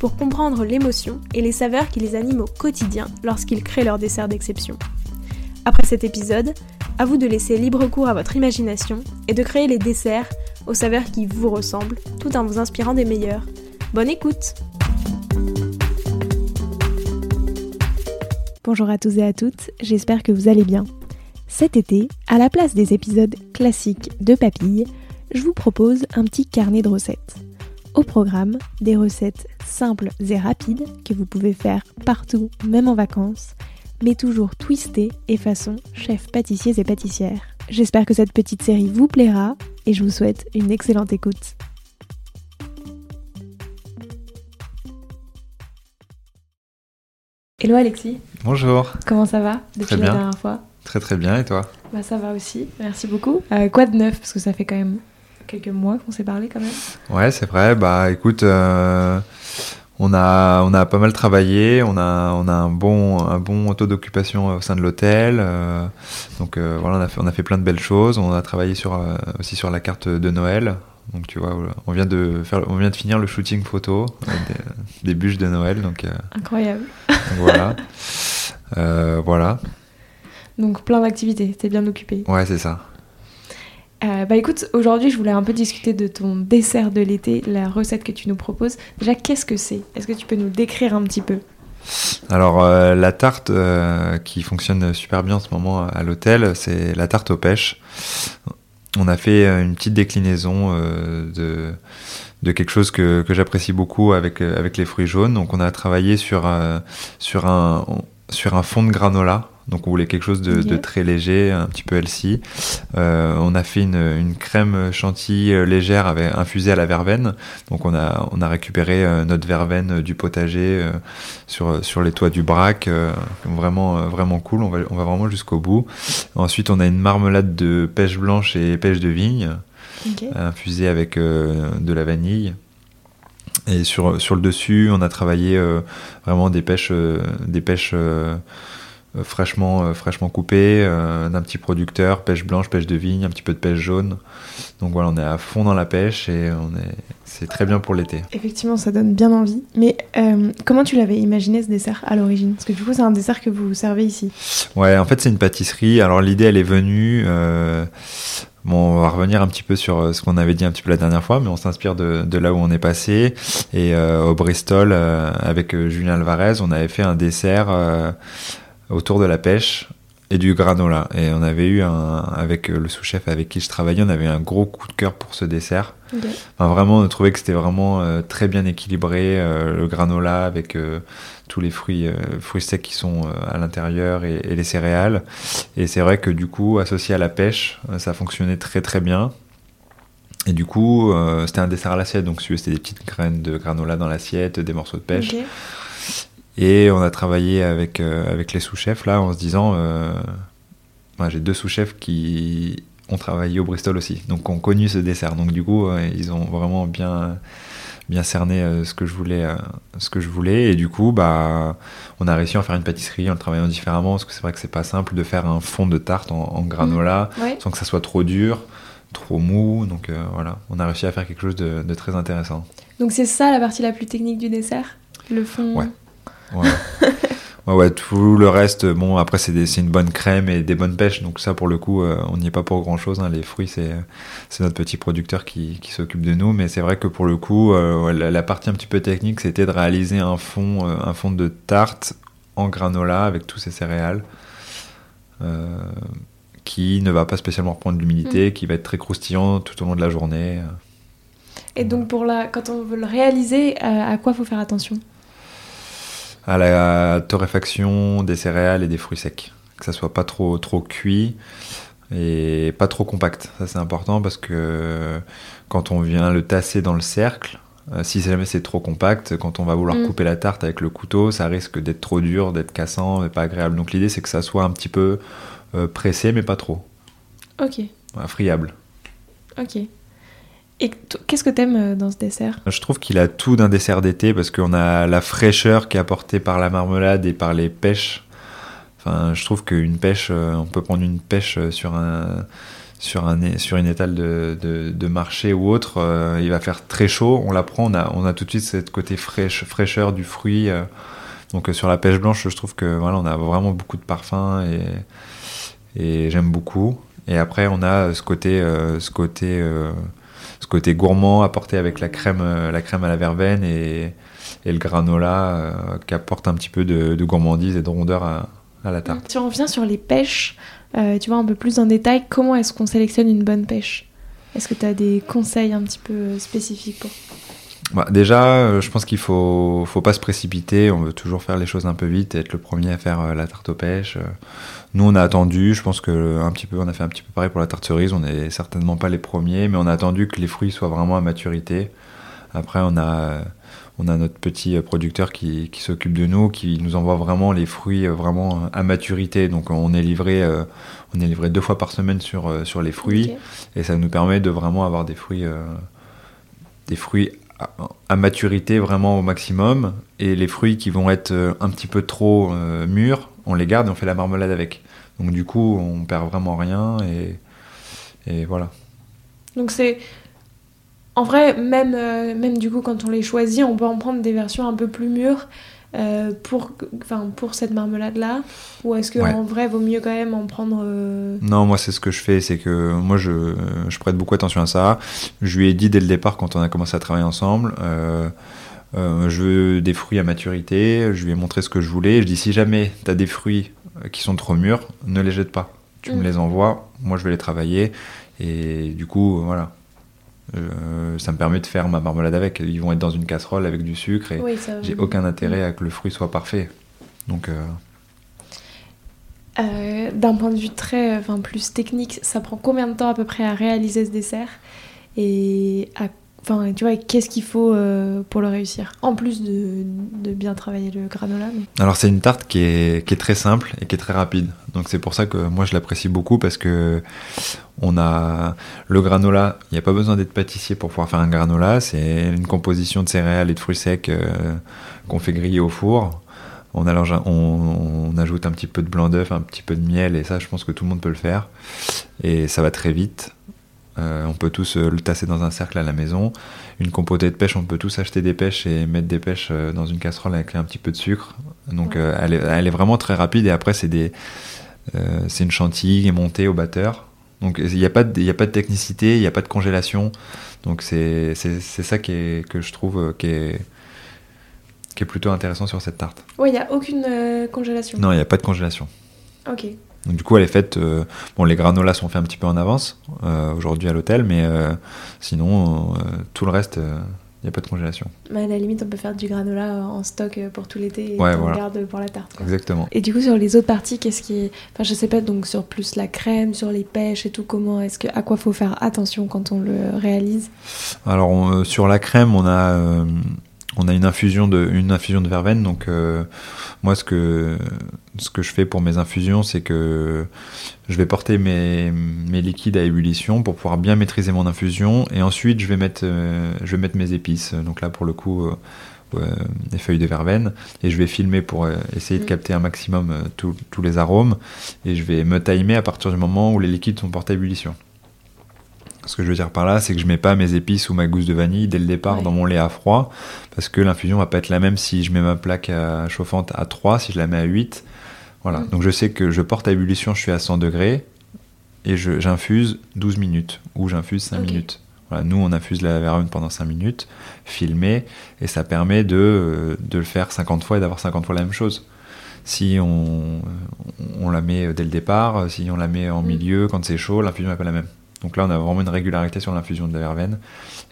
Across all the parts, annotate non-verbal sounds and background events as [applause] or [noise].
pour comprendre l'émotion et les saveurs qui les animent au quotidien lorsqu'ils créent leur dessert d'exception. Après cet épisode, à vous de laisser libre cours à votre imagination et de créer les desserts aux saveurs qui vous ressemblent tout en vous inspirant des meilleurs. Bonne écoute Bonjour à tous et à toutes, j'espère que vous allez bien. Cet été, à la place des épisodes classiques de Papille, je vous propose un petit carnet de recettes. Au programme, des recettes simples et rapides que vous pouvez faire partout, même en vacances, mais toujours twistées et façon chef pâtissiers et pâtissières. J'espère que cette petite série vous plaira et je vous souhaite une excellente écoute. Hello Alexis. Bonjour. Comment ça va depuis très bien. la dernière fois? Très très bien et toi? Bah ça va aussi, merci beaucoup. Euh, quoi de neuf? Parce que ça fait quand même quelques mois qu'on s'est parlé quand même. Ouais c'est vrai, bah écoute, euh, on, a, on a pas mal travaillé, on a, on a un, bon, un bon taux d'occupation au sein de l'hôtel, euh, donc voilà on a, fait, on a fait plein de belles choses, on a travaillé sur, aussi sur la carte de Noël, donc tu vois, on vient de faire, on vient de finir le shooting photo des, des, bûches de Noël, donc incroyable. voilà, voilà. Donc plein d'activités, t'es bien occupé. Ouais, c'est ça. Euh, bah écoute, aujourd'hui je voulais un peu discuter de ton dessert de l'été, la recette que tu nous proposes. Déjà, qu'est-ce que c'est? Est-ce que tu peux nous décrire un petit peu? Alors euh, la tarte euh, qui fonctionne super bien en ce moment à l'hôtel, c'est la tarte aux pêches. On a fait une petite déclinaison de, de quelque chose que, que j'apprécie beaucoup avec, avec les fruits jaunes. Donc on a travaillé sur, sur, un, sur un fond de granola donc on voulait quelque chose de, très léger, un petit peu healthy. Euh, on a fait une, crème chantilly euh, légère avec, infusée à la verveine. Donc on a, on a récupéré euh, notre verveine du potager sur, sur les toits du brac. vraiment, vraiment cool, on va, on va vraiment jusqu'au bout. Ensuite on a une marmelade de pêche blanche et pêche de vigne, infusée avec de la vanille. Et sur, sur le dessus, on a travaillé vraiment des pêches, des pêches euh, fraîchement, euh, fraîchement coupé, euh, d'un petit producteur, pêche blanche, pêche de vigne, un petit peu de pêche jaune. Donc voilà, on est à fond dans la pêche et on est, c'est très bien pour l'été. Effectivement, ça donne bien envie. Mais comment tu l'avais imaginé ce dessert à l'origine? Parce que du coup, c'est un dessert que vous servez ici. Ouais, en fait, c'est une pâtisserie. Alors l'idée, elle est venue. Bon, on va revenir un petit peu sur ce qu'on avait dit un petit peu la dernière fois, mais on s'inspire de, de, là où on est passé. Et au Bristol, avec Julien Alvarez, on avait fait un dessert autour de la pêche et du granola. Et on avait eu un, avec le sous-chef avec qui je travaillais, on avait un gros coup de cœur pour ce dessert. vraiment, on trouvait que c'était vraiment euh, très bien équilibré, euh, le granola avec euh, tous les fruits, fruits secs qui sont à l'intérieur et, les céréales. Et c'est vrai que du coup, associé à la pêche, ça fonctionnait très très bien. Et du coup, c'était un dessert à l'assiette, donc c'était des petites graines de granola dans l'assiette, des morceaux de pêche. Et on a travaillé avec, euh, avec les sous-chefs là en se disant, euh, moi j'ai deux sous-chefs qui ont travaillé au Bristol aussi, donc ont connu ce dessert. Donc du coup, euh, ils ont vraiment bien bien cerné ce que je voulais ce que je voulais. Et du coup bah on a réussi à en faire une pâtisserie en le travaillant différemment parce que c'est vrai que c'est pas simple de faire un fond de tarte en, granola mmh. sans que ça soit trop dur trop mou. Donc voilà on a réussi à faire quelque chose de, de très intéressant. Donc c'est ça la partie la plus technique du dessert? Le fond? Ouais [laughs] Ouais. ouais, tout le reste, bon, après, c'est une bonne crème et des bonnes pêches, donc ça, pour le coup, euh, on n'y est pas pour grand chose. Hein. Les fruits, c'est notre petit producteur qui, qui s'occupe de nous, mais c'est vrai que pour le coup, euh, la, partie un petit peu technique, c'était de réaliser un fond, euh, un fond de tarte en granola avec tous ces céréales. qui ne va pas spécialement reprendre l'humidité, mm. qui va être très croustillant tout au long de la journée. Et donc pour la, quand on veut le réaliser, à quoi faut faire attention? À la torréfaction des céréales et des fruits secs. Que ça soit pas trop, trop cuit et pas trop compact. Ça, c'est important parce que quand on vient le tasser dans le cercle, Euh, si jamais c'est trop compact, quand on va vouloir Mm. couper la tarte avec le couteau, ça risque d'être trop dur, d'être cassant et pas agréable. Donc l'idée c'est que ça soit un petit peu euh, pressé, mais pas trop. Ok, friable. ok. Et qu'est-ce que t'aimes euh, dans ce dessert? Je trouve qu'il a tout d'un dessert d'été parce qu'on a la fraîcheur qui est apportée par la marmelade et par les pêches. Enfin, je trouve qu'une pêche, euh, on peut prendre une pêche euh, sur un sur un sur une étale de, de, de marché ou autre, euh, il va faire très chaud. On la prend, on a on a tout de suite cette côté fraîche, fraîcheur du fruit. euh. donc euh, sur la pêche blanche, je trouve que voilà, on a vraiment beaucoup de parfum et et j'aime beaucoup. Et après, on a ce côté euh, ce côté euh, ce côté gourmand apporté avec la crème, euh, la crème à la verveine et, le granola euh, qui apporte un petit peu de, gourmandise et de rondeur à, la tarte. Si on revient sur les pêches, euh, tu vois un peu plus en détail, comment est-ce qu'on sélectionne une bonne pêche? Est-ce que tu as des conseils un petit peu spécifiques pour Bah, déjà, euh, je pense qu'il faut, faut pas se précipiter. On veut toujours faire les choses un peu vite et être le premier à faire euh, la tarte aux pêches. Euh, Nous, on a attendu. Je pense que un petit peu, on a fait un petit peu pareil pour la tarte cerise. On n'est certainement pas les premiers, mais on a attendu que les fruits soient vraiment à maturité. Après, on a, on a notre petit producteur qui, qui s'occupe de nous, qui nous envoie vraiment les fruits vraiment à maturité. Donc, on est livré, euh, on est livré deux fois par semaine sur, sur les fruits. Et ça nous permet de vraiment avoir des fruits, euh, des fruits à, maturité vraiment au maximum. Et les fruits qui vont être euh, un petit peu trop euh, mûrs, on les garde et on fait la marmelade avec. Donc du coup, on perd vraiment rien et, et voilà. Donc c'est... En vrai, même, euh, même du coup, quand on les choisit, on peut en prendre des versions un peu plus mûres euh, pour, pour cette marmelade-là Ou est-ce qu'en Ouais. en vrai, vaut mieux quand même en prendre... euh, Non, moi c'est ce que je fais, c'est que moi je, je prête beaucoup attention à ça. Je lui ai dit dès le départ quand on a commencé à travailler ensemble, euh, je veux des fruits à maturité, je lui ai montré ce que je voulais. Je dis si jamais tu as des fruits qui sont trop mûrs, ne les jette pas. Tu Mm. me les envoies, moi je vais les travailler. Et du coup, voilà. Euh, ça me permet de faire ma marmelade avec. Ils vont être dans une casserole avec du sucre et Oui, j'ai aucun intérêt à que le fruit soit parfait. Donc euh, Euh, D'un point de vue très, enfin, plus technique, ça prend combien de temps à peu près à réaliser ce dessert? Et à- enfin, tu vois, qu'est-ce qu'il faut euh, pour le réussir? En plus de, bien travailler le granola. Alors c'est une tarte qui est, très simple et qui est très rapide. Donc c'est pour ça que moi je l'apprécie beaucoup parce que on a le granola. Il n'y a pas besoin d'être pâtissier pour pouvoir faire un granola. C'est une composition de céréales et de fruits secs euh, qu'on fait griller au four. On ajoute un petit peu de blanc d'œuf, un petit peu de miel et ça je pense que tout le monde peut le faire. Et ça va très vite. Euh, on peut tous euh, le tasser dans un cercle à la maison. Une compotée de pêche, on peut tous acheter des pêches et mettre des pêches euh, dans une casserole avec un petit peu de sucre. Donc Ouais. euh, elle, est, elle est vraiment très rapide et après c'est des euh, c'est une chantilly qui est montée au batteur. Donc il n'y a, pas de- y a pas de technicité, il n'y a pas de congélation. Donc c'est ça qui est, que je trouve qui est, qui est plutôt intéressant sur cette tarte. Ouais, il n'y a aucune congélation. Non, il n'y a pas de congélation. Ok. Donc du coup, elle est faite. euh, bon, les granolas sont faits un petit peu en avance euh, aujourd'hui à l'hôtel, mais euh, sinon, euh, tout le reste, euh, il n'y a pas de congélation. Mais à la limite, on peut faire du granola en stock pour tout l'été et Ouais, on voilà. garde pour la tarte. quoi. Exactement. Et du coup, sur les autres parties, qu'est-ce qui est. Enfin, je sais pas, donc sur plus la crème, sur les pêches et tout, comment est-ce que. À quoi faut faire attention quand on le réalise? Alors on- euh, sur la crème, on a euh, on a une infusion de une infusion de verveine. Donc euh, moi, ce que ce que je fais pour mes infusions, c'est que je vais porter mes, mes liquides à ébullition pour pouvoir bien maîtriser mon infusion, et ensuite je vais mettre euh, je vais mettre mes épices. Donc là, pour le coup. euh, des feuilles de verveine et je vais filmer pour euh, essayer de Mm. capter un maximum euh, tous- tous les arômes et je vais me timer à partir du moment où les liquides sont portés à ébullition. Ce que je veux dire par là, c'est que je mets pas mes épices ou ma gousse de vanille dès le départ Ouais. dans mon lait à froid, parce que l'infusion va pas être la même si je mets ma plaque à- chauffante à 3, si je la mets à 8. Voilà. Mm. Donc je sais que je porte à ébullition, je suis à 100 degrés, et j'infuse 12 minutes, ou j'infuse 5 Ok. minutes. Voilà, nous, on infuse la verveine pendant 5 minutes, filmé, et ça permet de, euh, de le faire 50 fois et d'avoir 50 fois la même chose. Si on, on la met dès le départ, si on la met en Mm. milieu, quand c'est chaud, l'infusion n'est pas la même. Donc là, on a vraiment une régularité sur l'infusion de la verveine.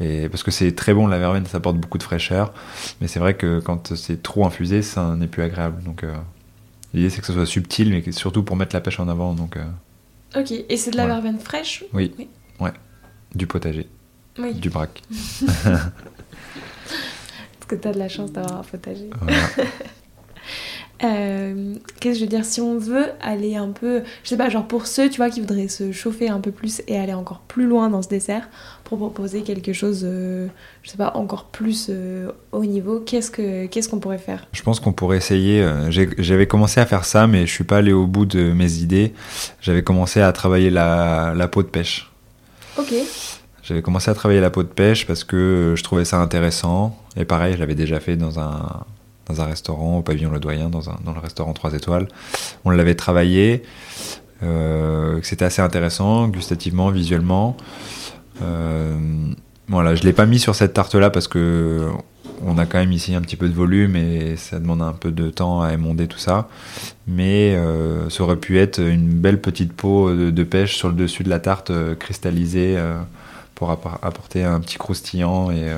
Et parce que c'est très bon, la verveine, ça apporte beaucoup de fraîcheur. Mais c'est vrai que quand c'est trop infusé, ça n'est plus agréable. Donc euh, l'idée, c'est que ça soit subtil, mais surtout pour mettre la pêche en avant. Donc euh, Ok, et c'est de la Voilà. verveine fraîche? Oui. du potager, Oui. du braque. [laughs] [laughs] Parce que tu as de la chance d'avoir un potager. [laughs] Euh, qu'est-ce que je veux dire Si on veut aller un peu, je sais pas, genre pour ceux, tu vois, qui voudraient se chauffer un peu plus et aller encore plus loin dans ce dessert, pour proposer quelque chose, euh, je sais pas, encore plus euh, haut niveau, qu'est-ce que qu'est-ce qu'on pourrait faire? Je pense qu'on pourrait essayer. J'avais commencé à faire ça, mais je suis pas allé au bout de mes idées. J'avais commencé à travailler la, la peau de pêche. Ok. J'avais commencé à travailler la peau de pêche parce que je trouvais ça intéressant. Et pareil, je l'avais déjà fait dans un, dans un restaurant au pavillon Le Doyen, dans, un, dans le restaurant 3 étoiles. On l'avait travaillé. Euh, C'était assez intéressant, gustativement, visuellement. Euh, voilà, je l'ai pas mis sur cette tarte-là parce que on a quand même ici un petit peu de volume et ça demande un peu de temps à émonder tout ça. Mais euh, ça aurait pu être une belle petite peau de, pêche sur le dessus de la tarte cristallisée. Pour apporter un petit croustillant et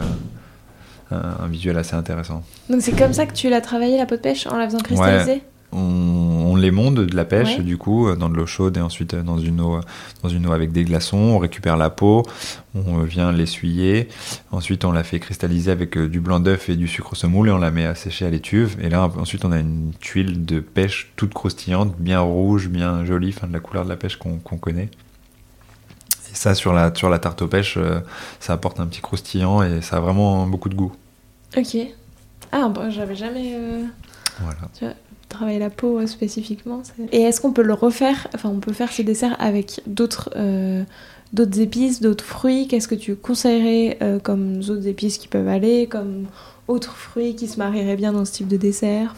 un, visuel assez intéressant. Donc c'est comme ça que tu l'as travaillé la peau de pêche en la faisant cristalliser on, les monte de la pêche du coup dans de l'eau chaude et ensuite euh, dans une eau dans une eau avec des glaçons. On récupère la peau on vient l'essuyer. Ensuite on la fait cristalliser avec euh, du blanc d'œuf et du sucre semoule et on la met à sécher à l'étuve. Et là ensuite on a une tuile de pêche toute croustillante bien rouge bien jolie enfin de la couleur de la pêche qu'on connaît ça, sur la, sur la tarte aux pêches, euh, ça apporte un petit croustillant et ça a vraiment beaucoup de goût. Ok. Ah, bon, j'avais jamais euh, voilà. travaillé la peau euh, spécifiquement. Et est-ce qu'on peut le refaire Enfin, on peut faire ce dessert avec d'autres d'autres épices, d'autres fruits? Qu'est-ce que tu conseillerais comme autres épices qui peuvent aller Comme autres fruits qui se marieraient bien dans ce type de dessert?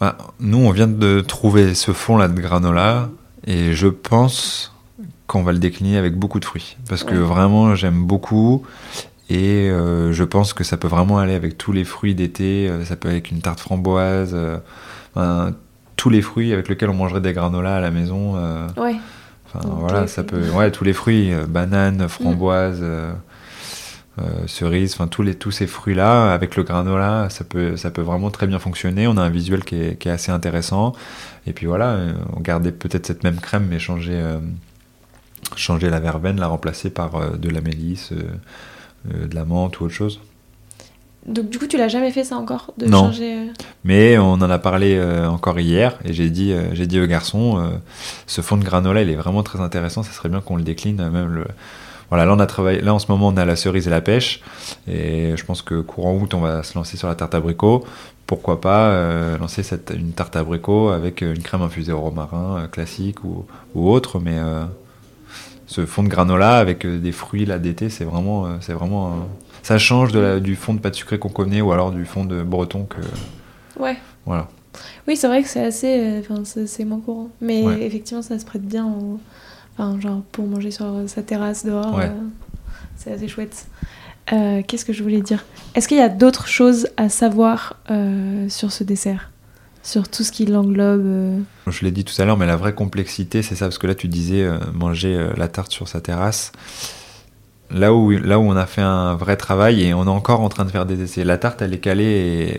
Bah, Nous, on vient de trouver ce fond-là de granola et je pense qu'on va le décliner avec beaucoup de fruits. Parce que vraiment, j'aime beaucoup. Et euh, je pense que ça peut vraiment aller avec tous les fruits d'été. Euh, ça peut aller avec une tarte framboise. Euh, tous les fruits avec lesquels on mangerait des granolas à la maison. ouais. Enfin, voilà, ça peut. Ouais, tous les fruits, bananes, framboises. cerises, enfin tous les tous ces fruits là avec le granola, ça peut ça peut vraiment très bien fonctionner. On a un visuel qui est, qui est assez intéressant. Et puis voilà, on gardait peut-être cette même crème mais changer changer la verveine, la remplacer par euh, de la mélisse, euh, euh, de la menthe ou autre chose. Donc du coup, tu l'as jamais fait ça encore de non. Mais on en a parlé encore hier et j'ai dit, j'ai dit au garçon, ce fond de granola, il est vraiment très intéressant. Ça serait bien qu'on le décline. Même le... Voilà, là on a travaillé. Là en ce moment, on a la cerise et la pêche et je pense que courant août, on va se lancer sur la tarte abricot. Pourquoi pas lancer cette, une tarte abricot avec une crème infusée au romarin classique ou, ou autre, mais ce fond de granola avec euh, des fruits là d'été, c'est vraiment, euh, c'est vraiment, euh, ça change de la, du fond de pâte sucrée qu'on connaît ou alors du fond de breton que. Ouais. Voilà. Oui, c'est vrai que c'est assez, enfin c'est moins courant, mais effectivement ça se prête bien, enfin genre pour manger sur sa terrasse dehors, c'est assez chouette. Qu'est-ce que je voulais dire? Est-ce qu'il y a d'autres choses à savoir sur ce dessert? Sur tout ce qui l'englobe. Euh. Je l'ai dit tout à l'heure, mais la vraie complexité, c'est ça, parce que là, tu disais euh, manger euh, la tarte sur sa terrasse. Là où, là où on a fait un vrai travail et on est encore en train de faire des essais. La tarte, elle est calée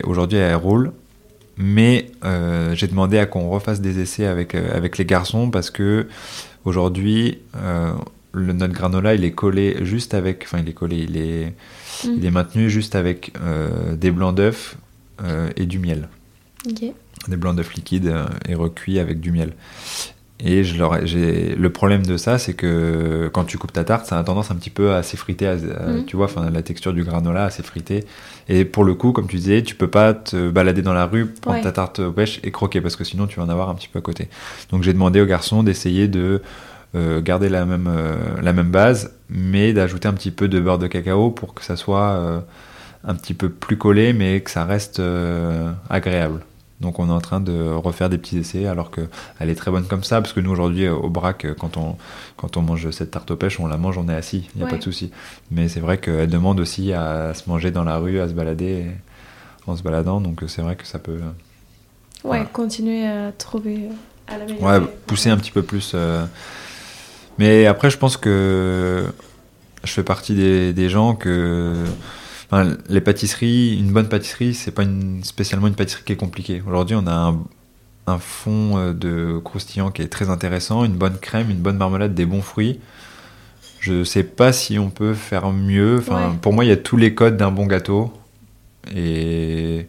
et aujourd'hui, elle roule. Mais j'ai demandé à qu'on refasse des essais avec, avec les garçons parce que aujourd'hui, le, notre granola, il est collé juste avec. Enfin, il est collé, il est, mm. il est maintenu juste avec des blancs d'œufs et du miel. Ok des blancs d'œufs liquides euh, et recuits avec du miel. Et je leur j'ai le problème de ça, c'est que quand tu coupes ta tarte, ça a tendance un petit peu à s'effriter, mhm. tu vois, enfin la texture du granola à s'effriter. Et pour le coup, comme tu disais, tu peux pas te balader dans la rue, prendre ta tarte aux pêches et croquer parce que sinon tu vas en avoir un petit peu à côté. Donc j'ai demandé aux garçons d'essayer de euh, garder la même euh, la même base, mais d'ajouter un petit peu de beurre de cacao pour que ça soit un petit peu plus collé, mais que ça reste agréable. Donc on est en train de refaire des petits essais alors qu'elle est très bonne comme ça parce que nous aujourd'hui euh, au brac euh, quand on quand on mange cette tarte aux pêches on la mange on est assis il n'y a pas de souci. Mais c'est vrai qu'elle demande aussi à se manger dans la rue à se balader en se baladant. Donc c'est vrai que ça peut ouais continuer à trouver à la ouais pousser un petit peu plus mais après je pense que je fais partie des, des gens que les pâtisseries, une bonne pâtisserie, c'est pas une, spécialement une pâtisserie qui est compliquée. Aujourd'hui, on a un, un, fond euh, de croustillant qui est très intéressant, une bonne crème, une bonne marmelade, des bons fruits. Je sais pas si on peut faire mieux. Enfin, Pour moi, il y a tous les codes d'un bon gâteau. Et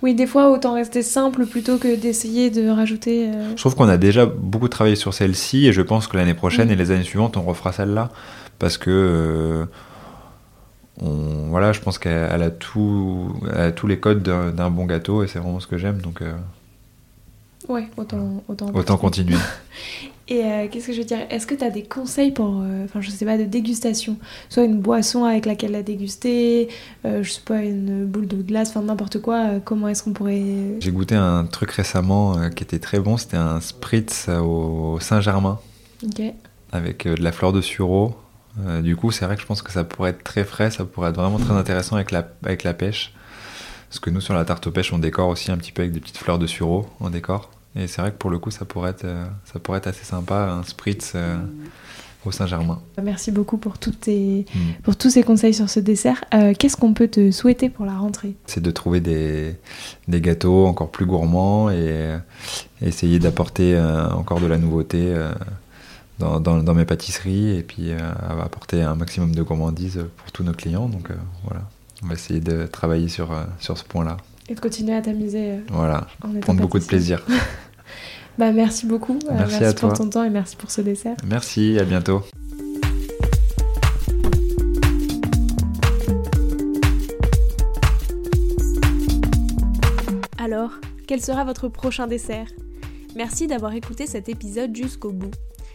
Oui, des fois, autant rester simple plutôt que d'essayer de rajouter. euh, je trouve qu'on a déjà beaucoup travaillé sur celle-ci et je pense que l'année prochaine et les années suivantes, on refera celle-là. Parce que. euh, on, voilà, je pense qu'elle elle a, tout, elle a tous les codes d'un bon gâteau et c'est vraiment ce que j'aime. Donc euh, Ouais, autant, autant, autant continuer. [laughs] Et euh, qu'est-ce que je veux dire? Est-ce que tu as des conseils pour, euh, enfin je sais pas, de dégustation? Soit une boisson avec laquelle la déguster, euh, je sais pas, une boule de glace, enfin n'importe quoi. euh, comment est-ce qu'on pourrait... J'ai goûté un truc récemment euh, qui était très bon. C'était un spritz au Saint-Germain. Ok. avec euh, de la fleur de sureau. Euh, du coup, c'est vrai que je pense que ça pourrait être très frais, ça pourrait être vraiment très intéressant avec la, avec la pêche. Parce que nous, sur la tarte aux pêches, on décore aussi un petit peu avec des petites fleurs de sureau, on décore. Et c'est vrai que pour le coup, ça pourrait être, euh, ça pourrait être assez sympa, un spritz euh, au Saint-Germain. Merci beaucoup pour, toutes tes- Mm. pour tous ces conseils sur ce dessert. Euh, qu'est-ce qu'on peut te souhaiter pour la rentrée? C'est de trouver des, des gâteaux encore plus gourmands et essayer d'apporter euh, encore de la nouveauté dans, dans- dans mes pâtisseries et puis euh, apporter un maximum de gourmandise pour tous nos clients. Donc euh, voilà, on va essayer de travailler sur, euh, sur ce point-là. Et de continuer à t'amuser euh, Voilà, en prendre beaucoup de plaisir. [laughs] Bah merci beaucoup. Euh, Merci à pour toi. ton temps et merci pour ce dessert. Merci, à bientôt. Alors, quel sera votre prochain dessert? Merci d'avoir écouté cet épisode jusqu'au bout.